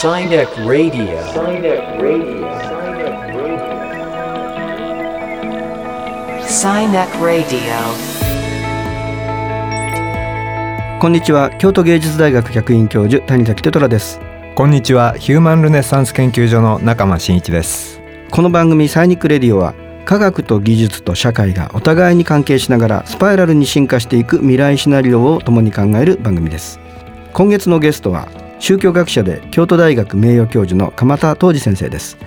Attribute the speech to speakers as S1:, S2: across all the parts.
S1: Sinek Radio. Sinek Radio.
S2: Sinek Radio.
S3: こんにちは京都芸術大学客員教授谷崎テトラです
S4: こんにちはヒューマンルネッサンス研究所の中間真一です
S3: この番組サイニックレディオは科学と技術と社会がお互いに関係しながらスパイラルに進化していく未来シナリオを共に考える番組です今月のゲストは宗教学者で京都大学名誉教授の鎌田東司先生です。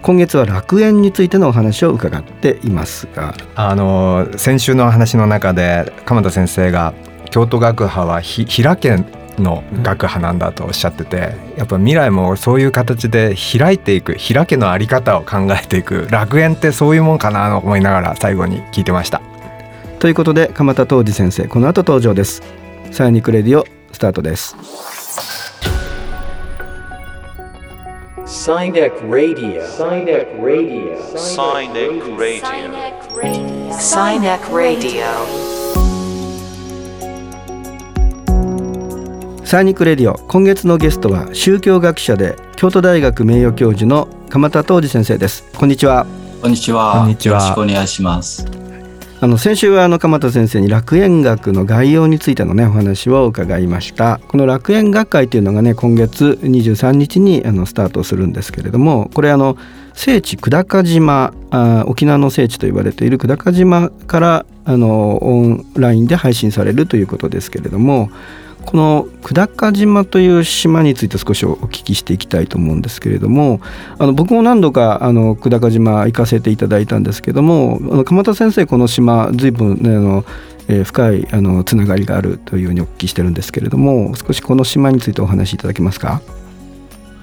S3: 今月は楽園についてのお話を伺っていますが。
S4: あの先週の話の中で鎌田先生が京都学派はひ開けの学派なんだとおっしゃっててやっぱ未来もそういう形で開いていく開けのあり方を考えていく楽園ってそういうもんかなと思いながら最後に聞いてました。
S3: ということで鎌田東二先生この後登場です。サイニックレディオスタートです
S1: Sinek Radio. Sinek Radio.
S5: Sinek Radio.
S2: Sinek Radio.
S3: サイニックレディオ今月のゲストは宗教学者で京都大学名誉教授の鎌田東二先生ですこんにちは
S6: こんにちは。
S4: こんにちは
S6: よろしくお願いします。
S3: あの先週はあの鎌田先生に楽園学の概要についてのねお話を伺いました。この楽園学会というのがね今月23日にあのスタートするんですけれどもこれあの聖地久高島あ沖縄の聖地と言われている久高島からあのオンラインで配信されるということですけれどもこの久高島という島について少しお聞きしていきたいと思うんですけれどもあの僕も何度かあの久高島行かせていただいたんですけどもあの鎌田先生この島随分ねあの、えー深いあのつながりがあるというふうにお聞きしてるんですけれども少しこの島についてお話しいただけますか？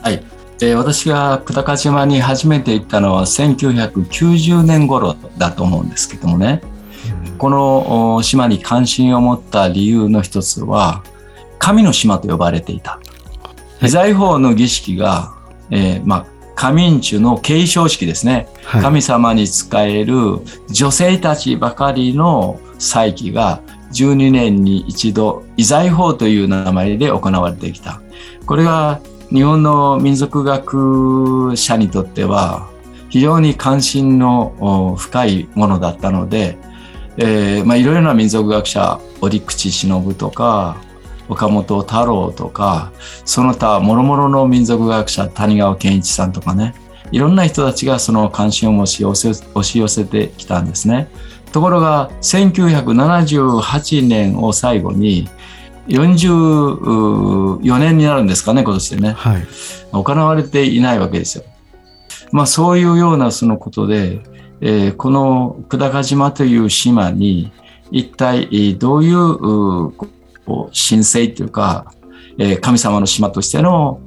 S6: はい。えー私が久高島に初めて行ったのは1990年頃だと思うんですけどもね。このお島に関心を持った理由の一つは、神の島と呼ばれていた。
S3: い
S6: 財宝の儀式が、えーまあ、神民中の継承式ですね。
S3: はい
S6: 神様に仕える女性たちばかりの祭儀が12年に一度、遺財法という名前で行われてきた。これが日本の民族学者にとっては非常に関心のお深いものだったので、えーまあ、いろいろな民族学者、折口忍とか、岡本太郎とか、その他諸々の民族学者、谷川健一さんとかね、いろんな人たちがその関心を持ち押し寄せてきたんですね。ところが、1978年を最後に、44年になるんですかね、今年でね。
S3: はい
S6: 行われていないわけですよ。まあそういうようなそのことで、えーこの久高島という島に一体えーどういううーこう神聖というか、えー神様の島としての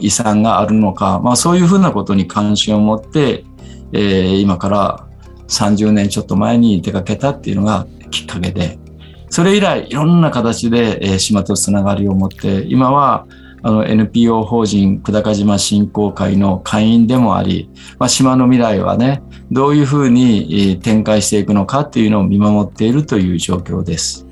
S6: 遺産があるのか、まあそういうふうなことに関心を持って、えー今から30年ちょっと前に出かけたっていうのがきっかけで、それ以来いろんな形で、島とつながりを持って、今は NPO 法人久高島振興会の会員でもあり、まあ、島の未来はね、どういうふうに展開していくのかっていうのを見守っているという状況です。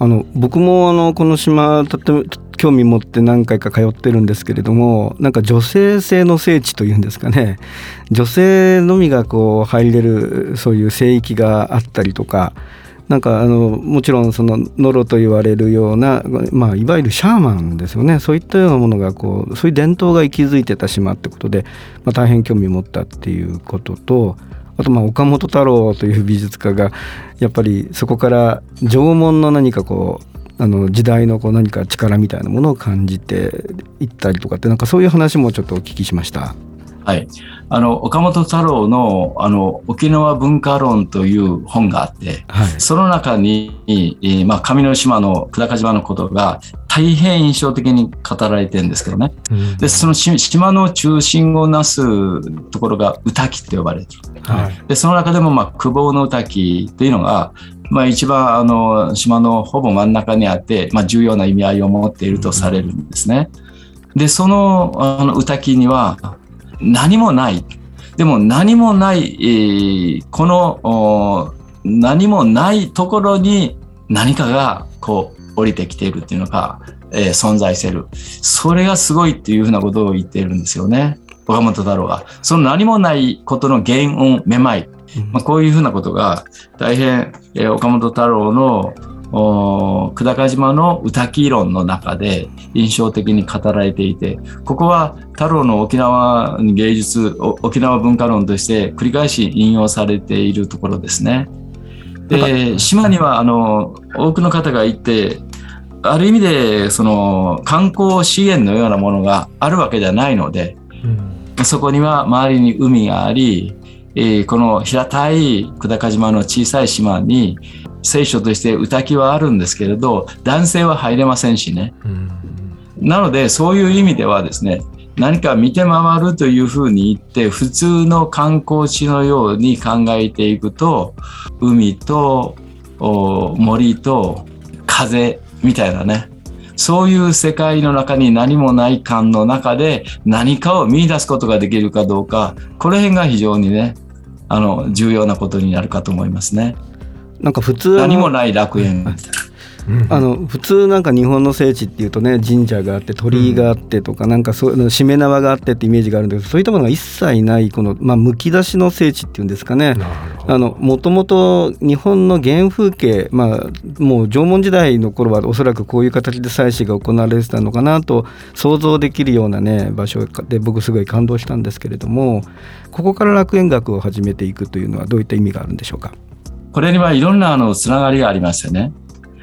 S3: あの僕もあのこの島とっても興味持って何回か通ってるんですけれどもなんか女性性の聖地というんですかね。女性のみがこう入れるそういう聖域があったりとかなんかあのもちろんそのノロと言われるような、まあ、いわゆるシャーマンですよね。そういったようなものがこうそういう伝統が息づいてた島ってことで、まあ、大変興味持ったっていうこととあとまあ岡本太郎という美術家がやっぱりそこから縄文の何かこうあの時代のこう何か力みたいなものを感じていったりとかってなんかそういう話もちょっとお聞きしました。
S6: はい。あの、岡本太郎の、あの、沖縄文化論という本があって、
S3: はい、
S6: その中に、えーまあ、上の島の久高島のことが大変印象的に語られてるんですけどね。で、そのし島の中心をなすところが歌木って呼ばれてる。
S3: はい
S6: で、その中でも、まあ、久保の歌木っていうのが、まあ、一番、あの、島のほぼ真ん中にあって、まあ、重要な意味合いを持っているとされるんですね。で、その、あの、歌木には、何もない。でも、何もない、えーこの、お何もないところに何かが、こう、降りてきているっていうのか、えー存在してる。それがすごいっていうふうなことを言っているんですよね。岡本太郎は。その何もないことの原音、めまい。まあ、こういうふうなことが大変、えー岡本太郎の久高島の歌記論の中で印象的に語られていて、ここは太郎の沖縄芸術、お沖縄文化論として繰り返し引用されているところですね。で、島にはあの多くの方が行って、ある意味でその観光資源のようなものがあるわけではないので、そこには周りに海があり、えーこの平たい久高島の小さい島に聖書として歌木はあるんですけれど男性は入れませんしね。なのでそういう意味ではですね何か見て回るというふうに言って普通の観光地のように考えていくと海とお森と風みたいなね。そういう世界の中に何もない感の中で何かを見出すことができるかどうかこの辺が非常にねあの重要なことになるかと思いますね。
S3: なんか普通
S6: 何もない楽園。みたいな
S3: あの普通なんか日本の聖地っていうとね神社があって鳥居があってとか、なんかそういうのしめ縄があってってイメージがあるんだけどそういったものが一切ないこの、まあ、むき出しの聖地っていうんですかね。もともと日本の原風景、まあ、もう縄文時代の頃はおそらくこういう形で祭祀が行われてたのかなと想像できるようなね場所で僕すごい感動したんですけれどもここから楽園学を始めていくというのはどういった意味があるんでしょうか？
S6: これにはいろんなあのつながりがありますよね。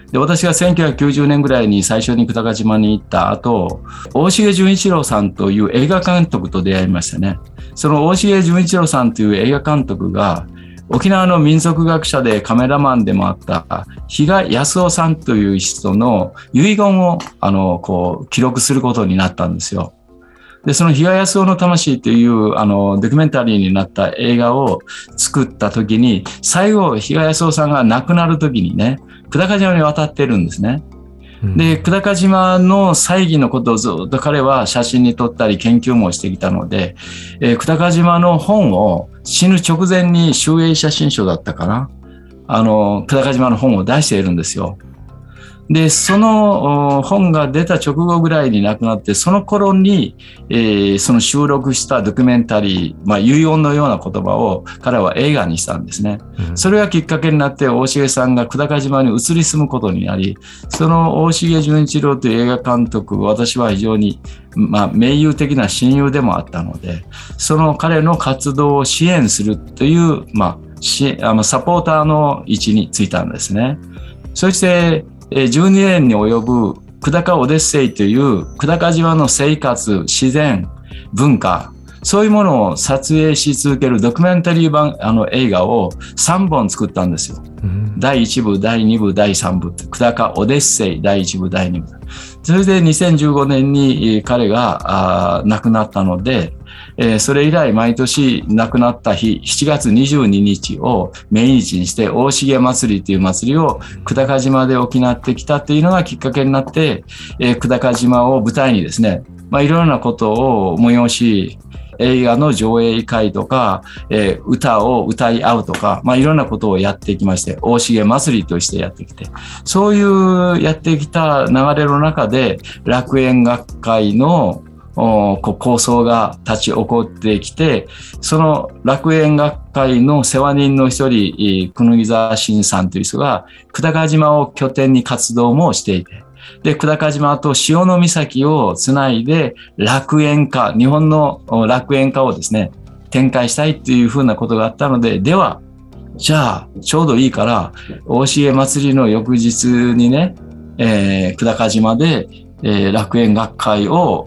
S6: で私が1990年ぐらいに最初に久高島に行った後大重純一郎さんという映画監督と出会いましたね。その大重純一郎さんという映画監督が沖縄の民族学者でカメラマンでもあった比嘉康夫さんという人の遺言をあのこう記録することになったんですよ。で、その比嘉康夫の魂というあのドキュメンタリーになった映画を作った時に、最後、比嘉康夫さんが亡くなる時にね、久高島に渡ってるんですね。で、久高島の祭儀のことをずっと彼は写真に撮ったり研究もしてきたので、えー久高島の本を死ぬ直前に集英写真書だったかな。あの、久高島の本を出しているんですよ。で、そのお本が出た直後ぐらいに亡くなって、その頃に、えーその収録したドキュメンタリー、まあ、遺言のような言葉を彼は映画にしたんですね。それがきっかけになって、大重さんが久高島に移り住むことになり、その大重純一郎という映画監督、私は非常に、まあ、盟友的な親友でもあったので、その彼の活動を支援するという、まあ、しあのサポーターの位置についたんですね。そして、えー12年に及ぶ久高オデッセイという久高島の生活、自然、文化、そういうものを撮影し続けるドキュメンタリー版あの映画を3本作ったんですよ。第1部、第2部、第3部、久高オデッセイ第1部、第2部。それで2015年にえー彼が亡くなったので、えーそれ以来毎年亡くなった日、7月22日を命日にして大重祭りという祭りを久高島で行ってきたっていうのがきっかけになって、えー久高島を舞台にですね、まあ、いろいろなことを催し、映画の上映会とか、えー歌を歌い合うとか、まあ、いろんなことをやってきまして、大重祭りとしてやってきて、そういうやってきた流れの中で、楽園学会の構想が立ち起こってきて、その楽園学会の世話人の一人、えー久木沢慎さんという人が、久高島を拠点に活動もしていて、で、久高島と潮岬をつないで楽園化、日本の楽園化をですね、展開したいっていうふうなことがあったので、では、じゃあ、ちょうどいいから、大重祭りの翌日にね、えー久高島で、えー楽園学会を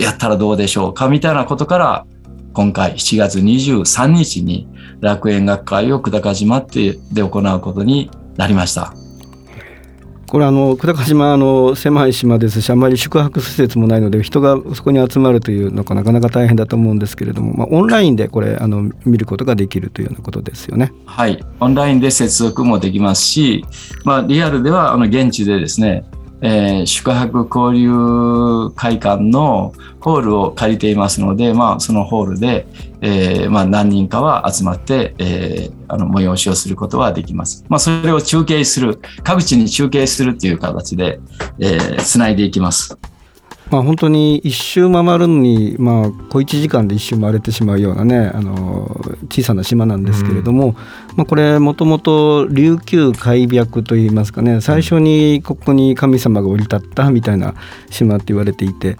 S6: やったらどうでしょうかみたいなことから、今回7月23日に楽園学会を久高島ってで行うことになりました。
S3: これあの久高島あの狭い島ですしあまり宿泊施設もないので人がそこに集まるというのがなかなか大変だと思うんですけれども、まあ、オンラインでこれあの見ることができるというようなことですよね。
S6: はい。オンラインで接続もできますし、まあ、リアルでは、あの、現地でですね、えー宿泊交流会館のホールを借りていますので、まあ、そのホールで、えーまあ、何人かは集まって、えーあの催しをすることはできます。まあ、それを中継する、各地に中継するという形で、えー、つないでいきます。
S3: まあ本当に一周回るのにまあ小一時間で一周回れてしまうようなねあの小さな島なんですけれども、まあこれもともと琉球開闢といいますかね最初にここに神様が降り立ったみたいな島って言われていて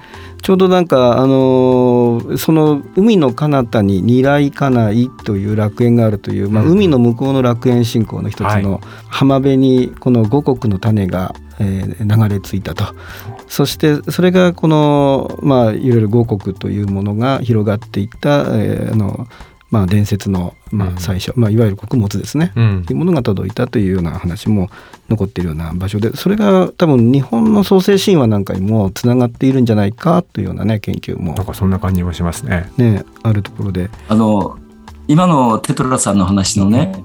S3: ちょうどなんかあのその海の彼方に二来家内という楽園があるという、まあ、
S4: うん
S3: 海の向こうの楽園信仰の一つの浜辺にこの五穀の種が、えー流れ着いたと。そしてそれがこのまあいわゆる五穀というものが広がっていった、えーあのまあ伝説のま
S4: うん
S3: あ最初、まあいわゆる穀物ですね。
S4: うん
S3: というものが届いたというような話も残っているような場所でそれが多分日本の創世神話なんかにもつながっているんじゃないかというようなね研究も
S4: なんかそんな感じもしますね。
S3: ねあるところで
S6: あの、今のテトラさんの話のね、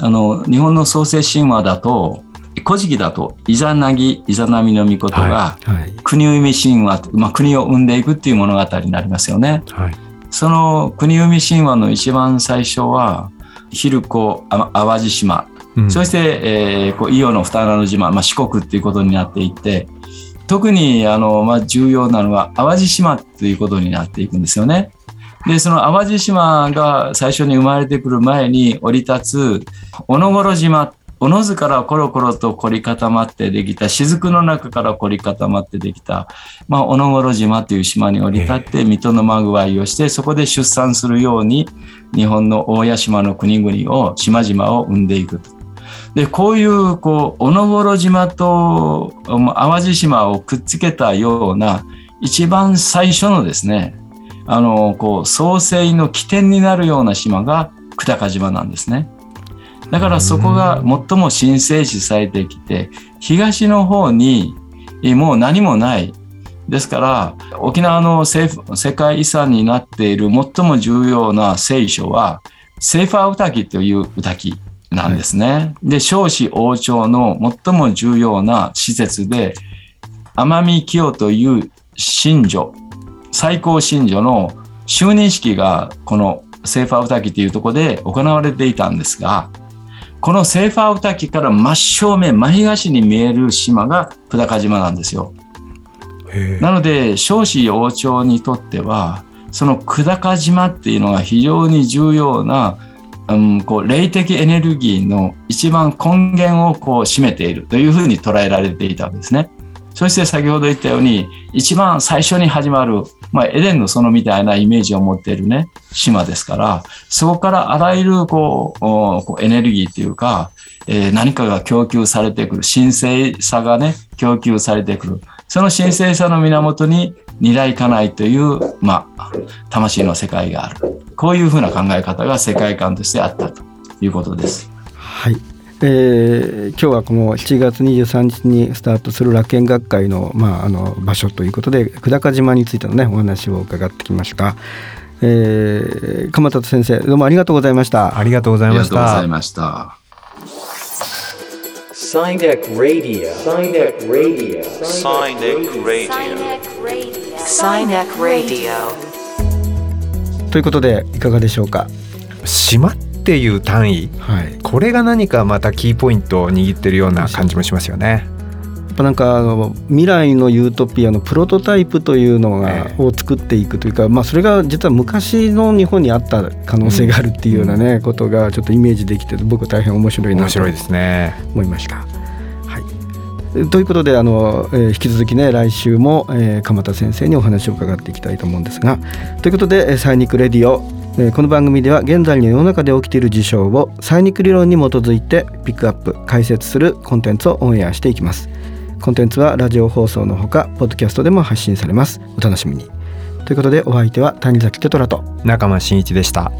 S6: あの、日本の創世神話だと、古事記だと、イザナギ、イザナミの御事が、
S3: はい
S6: 国生み神話、まあ、国を生んでいくっていう物語になりますよね。
S4: はい。
S6: その国生み神話の一番最初は、昼子、あ淡路島、
S4: うん
S6: そして、えーこう伊予の二穴の島、まあ、四国っていうことになっていって、特にあの、まあ、重要なのは淡路島っていうことになっていくんですよね。で、その淡路島が最初に生まれてくる前に降り立つ小野頃島、小野津からコロコロと凝り固まってできた、雫の中から凝り固まってできた、まあ、小野頃島という島に降り立って、水戸のまぐわいをして、そこで出産するように、日本の大屋島の国々を、島々を生んでいくと。で、こういう、こう、小野頃島と淡路島をくっつけたような、一番最初のですね、あの、こう、創生の起点になるような島が久高島なんですね。だからそこが最も神聖視されてきて、東の方にえもう何もない。ですから、沖縄の政府世界遺産になっている最も重要な聖書は、セーファー歌記という歌記なんですね。で、少子王朝の最も重要な施設で、奄美清という神女、最高神女の就任式がこのセーファー歌記というところで行われていたんですが、このセーファー歌記から真正面、真東に見える島が久高島なんですよ。なので、少子王朝にとっては、その久高島っていうのが非常に重要な、うん、こう霊的エネルギーの一番根源をこう占めているというふうに捉えられていたわけですね。そして先ほど言ったように、一番最初に始まる、まあ、エデンの園みたいなイメージを持っているね、島ですから、そこからあらゆるこうこうエネルギーというか、えー何かが供給されてくる、神聖さがね、供給されてくる。その神聖さの源に二来家内という、まあ、魂の世界がある。こういうふうな考え方が世界観としてあったということです。
S3: はい、えー今日はこの7月23日にスタートする楽園学会の,、まあ、あの場所ということで久高島についてのねお話を伺ってきました。えー、鎌田先生どうもありがとうございました。
S4: ありがとうございまし
S6: ありがとうござ
S4: た
S6: い。ました。
S1: Sinek Radio. Sinek Radio.
S5: Sinek Radio.
S2: Sinek Radio.
S3: ということでいかがでしょうか？
S4: 島っていう単位、
S3: はい、
S4: これが何かまたキーポイントを握ってるような感じもしますよね。
S3: やっぱなんかあの未来のユートピアのプロトタイプというのが、
S4: ええ
S3: を作っていくというか、まあ、それが実は昔の日本にあった可能性があるっていうようなね、ことがちょっとイメージできて僕は大変面白いなと
S4: 面白いですね。
S3: 思いました。はい、ということであの、えー引き続きね来週も、えー鎌田先生にお話を伺っていきたいと思うんですがということでえー「サイニックレディオ」えーこの番組では現在の世の中で起きている事象をサイニック理論に基づいてピックアップ解説するコンテンツをオンエアしていきます。コンテンツはラジオ放送のほかポッドキャストでも発信されます。お楽しみに。ということでお相手は谷崎テトラと
S4: 中間真一でした。